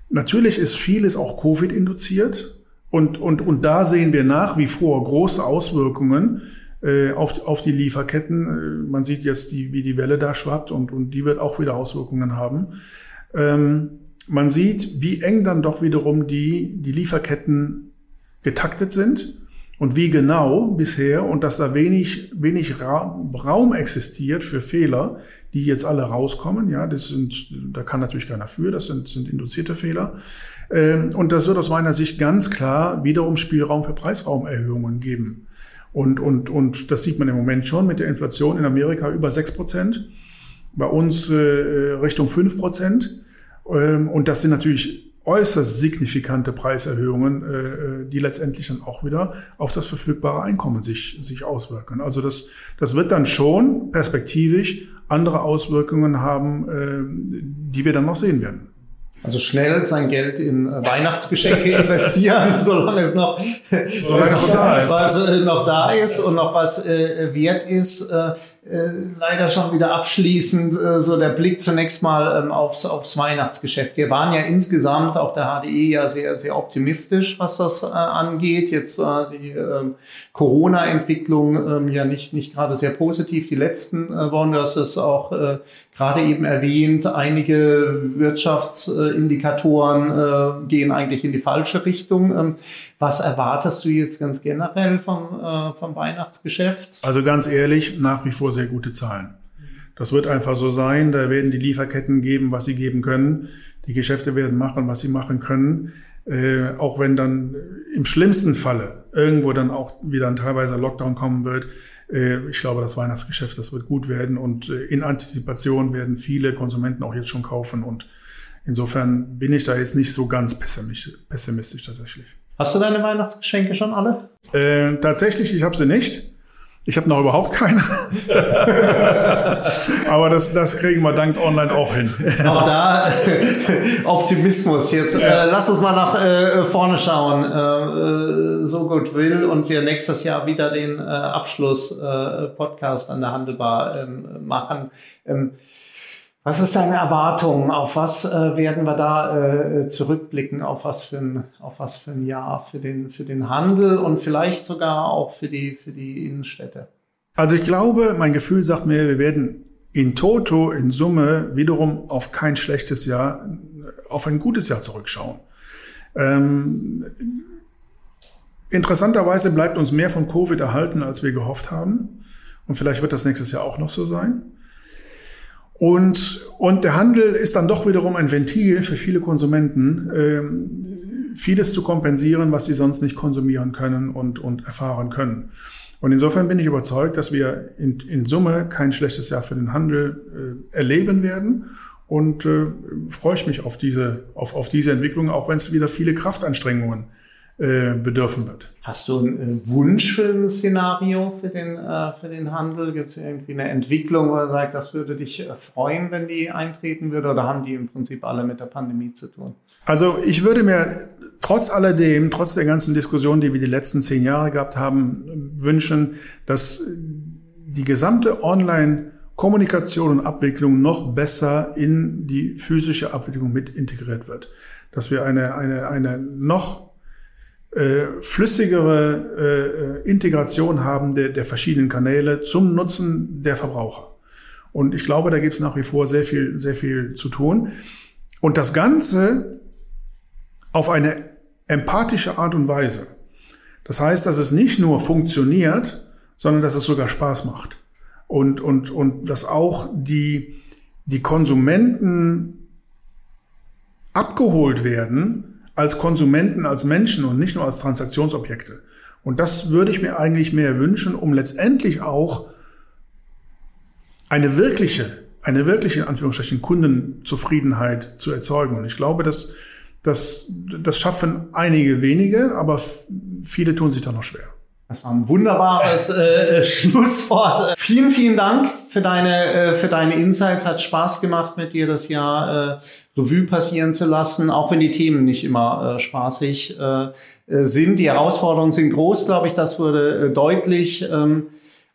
natürlich ist vieles auch Covid induziert. Und, und, und da sehen wir nach wie vor große Auswirkungen äh, auf, auf die Lieferketten. Man sieht jetzt, die, wie die Welle da schwappt und, und die wird auch wieder Auswirkungen haben. Ähm, man sieht, wie eng dann doch wiederum die, die Lieferketten getaktet sind und wie genau bisher und dass da wenig, wenig Raum existiert für Fehler, die jetzt alle rauskommen. Ja, das sind, da kann natürlich keiner für, das sind, sind induzierte Fehler. Ähm, und das wird aus meiner Sicht ganz klar wiederum Spielraum für Preisraumerhöhungen geben. Und, und, und das sieht man im Moment schon mit der Inflation in Amerika über sechs Prozent, bei uns äh, Richtung fünf Prozent. Ähm, und das sind natürlich äußerst signifikante Preiserhöhungen, äh, äh, die letztendlich dann auch wieder auf das verfügbare Einkommen sich, sich auswirken. Also das, das wird dann schon perspektivisch andere Auswirkungen haben, äh, die wir dann noch sehen werden. Also schnell sein Geld in äh, Weihnachtsgeschenke investieren, solange es noch, solange noch, da ist. Was, äh, noch da ist und noch was äh, wert ist. Äh, äh, leider schon wieder abschließend äh, so der Blick zunächst mal ähm, aufs, aufs Weihnachtsgeschäft. Wir waren ja insgesamt, auch der HDE, ja sehr, sehr optimistisch, was das angeht. Jetzt die ähm, Corona-Entwicklung ähm, ja nicht, nicht gerade sehr positiv. Die letzten Wochen, du hast es auch gerade eben erwähnt, einige Wirtschaftsindikatoren äh, gehen eigentlich in die falsche Richtung. Ähm, was erwartest du jetzt ganz generell vom, äh, vom Weihnachtsgeschäft? Also ganz ehrlich, nach wie vor sehr gute Zahlen. Das wird einfach so sein. Da werden die Lieferketten geben, was sie geben können. Die Geschäfte werden machen, was sie machen können. Äh, auch wenn dann im schlimmsten Falle irgendwo dann auch wieder ein teilweise Lockdown kommen wird. Äh, ich glaube, das Weihnachtsgeschäft, das wird gut werden und in Antizipation werden viele Konsumenten auch jetzt schon kaufen und insofern bin ich da jetzt nicht so ganz pessimistisch, tatsächlich. Hast du deine Weihnachtsgeschenke schon alle? Äh, tatsächlich, ich habe sie nicht. Ich habe noch überhaupt keine. Aber das, das kriegen wir dank online auch hin. Auch da Optimismus. Jetzt ja. äh, lass uns mal nach äh, vorne schauen. Äh, so gut will und wir nächstes Jahr wieder den äh, Abschluss-Podcast äh, an der Handelbar ähm, machen. Ähm, was ist deine Erwartung? Auf was äh, werden wir da äh, zurückblicken? Auf was für ein, auf was für ein Jahr für den, für den Handel und vielleicht sogar auch für die, für die Innenstädte? Also ich glaube, mein Gefühl sagt mir, wir werden in Toto, in Summe wiederum auf kein schlechtes Jahr, auf ein gutes Jahr zurückschauen. Ähm, interessanterweise bleibt uns mehr von Covid erhalten, als wir gehofft haben. Und vielleicht wird das nächstes Jahr auch noch so sein. Und, und der Handel ist dann doch wiederum ein Ventil für viele Konsumenten, äh, vieles zu kompensieren, was sie sonst nicht konsumieren können und, und erfahren können. Und insofern bin ich überzeugt, dass wir in, in Summe kein schlechtes Jahr für den Handel äh, erleben werden und äh, freue ich mich auf diese, auf, auf diese Entwicklung, auch wenn es wieder viele Kraftanstrengungen äh, bedürfen wird. Hast du einen Wunsch für ein Szenario für den, äh, für den Handel? Gibt es irgendwie eine Entwicklung, wo du sagst, das würde dich äh, freuen, wenn die eintreten würde? Oder haben die im Prinzip alle mit der Pandemie zu tun? Also ich würde mir trotz alledem, trotz der ganzen Diskussion, die wir die letzten zehn Jahre gehabt haben, wünschen, dass die gesamte Online- Kommunikation und Abwicklung noch besser in die physische Abwicklung mit integriert wird. Dass wir eine, eine, eine noch äh, flüssigere äh, Integration haben der, der verschiedenen Kanäle zum Nutzen der Verbraucher. Und ich glaube, da gibt es nach wie vor sehr viel, sehr viel zu tun. Und das Ganze auf eine empathische Art und Weise. Das heißt, dass es nicht nur funktioniert, sondern dass es sogar Spaß macht. Und, und, und dass auch die, die Konsumenten abgeholt werden als Konsumenten, als Menschen und nicht nur als Transaktionsobjekte. Und das würde ich mir eigentlich mehr wünschen, um letztendlich auch eine wirkliche, eine wirkliche, in Anführungsstrichen, Kundenzufriedenheit zu erzeugen. Und ich glaube, dass, dass das schaffen einige wenige, aber viele tun sich da noch schwer. Das war ein wunderbares äh, äh Schlusswort. Vielen, vielen Dank für deine, äh, für deine Insights. Hat Spaß gemacht, mit dir das Jahr äh, Revue passieren zu lassen, auch wenn die Themen nicht immer äh, spaßig äh, äh sind. Die Herausforderungen sind groß, glaube ich, das wurde äh, deutlich. Ähm,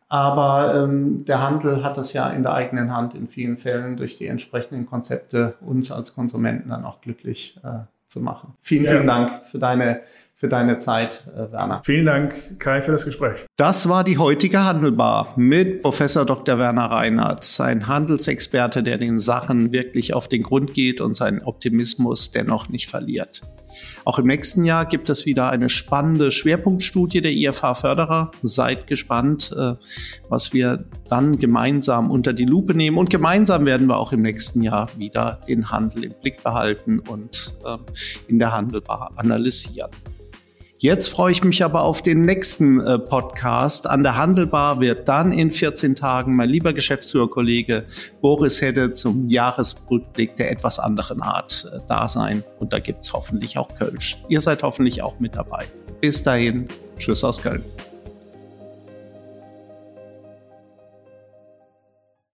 aber ähm, der Handel hat das ja in der eigenen Hand in vielen Fällen durch die entsprechenden Konzepte uns als Konsumenten dann auch glücklich äh, zu machen. Vielen, ja. vielen Dank für deine für deine Zeit, äh, Werner. Vielen Dank, Kai, für das Gespräch. Das war die heutige Handelbar mit Professor Dr. Werner Reinhardt, ein Handelsexperte, der den Sachen wirklich auf den Grund geht und seinen Optimismus dennoch nicht verliert. Auch im nächsten Jahr gibt es wieder eine spannende Schwerpunktstudie der IFH-Förderer. Seid gespannt, äh, was wir dann gemeinsam unter die Lupe nehmen. Und gemeinsam werden wir auch im nächsten Jahr wieder den Handel im Blick behalten und ähm, in der Handelbar analysieren. Jetzt freue ich mich aber auf den nächsten äh, Podcast. An der Handelbar wird dann in 14 Tagen mein lieber Geschäftsführerkollege Boris Hedde zum Jahresrückblick der etwas anderen Art äh, da sein. Und da gibt es hoffentlich auch Kölsch. Ihr seid hoffentlich auch mit dabei. Bis dahin, tschüss aus Köln.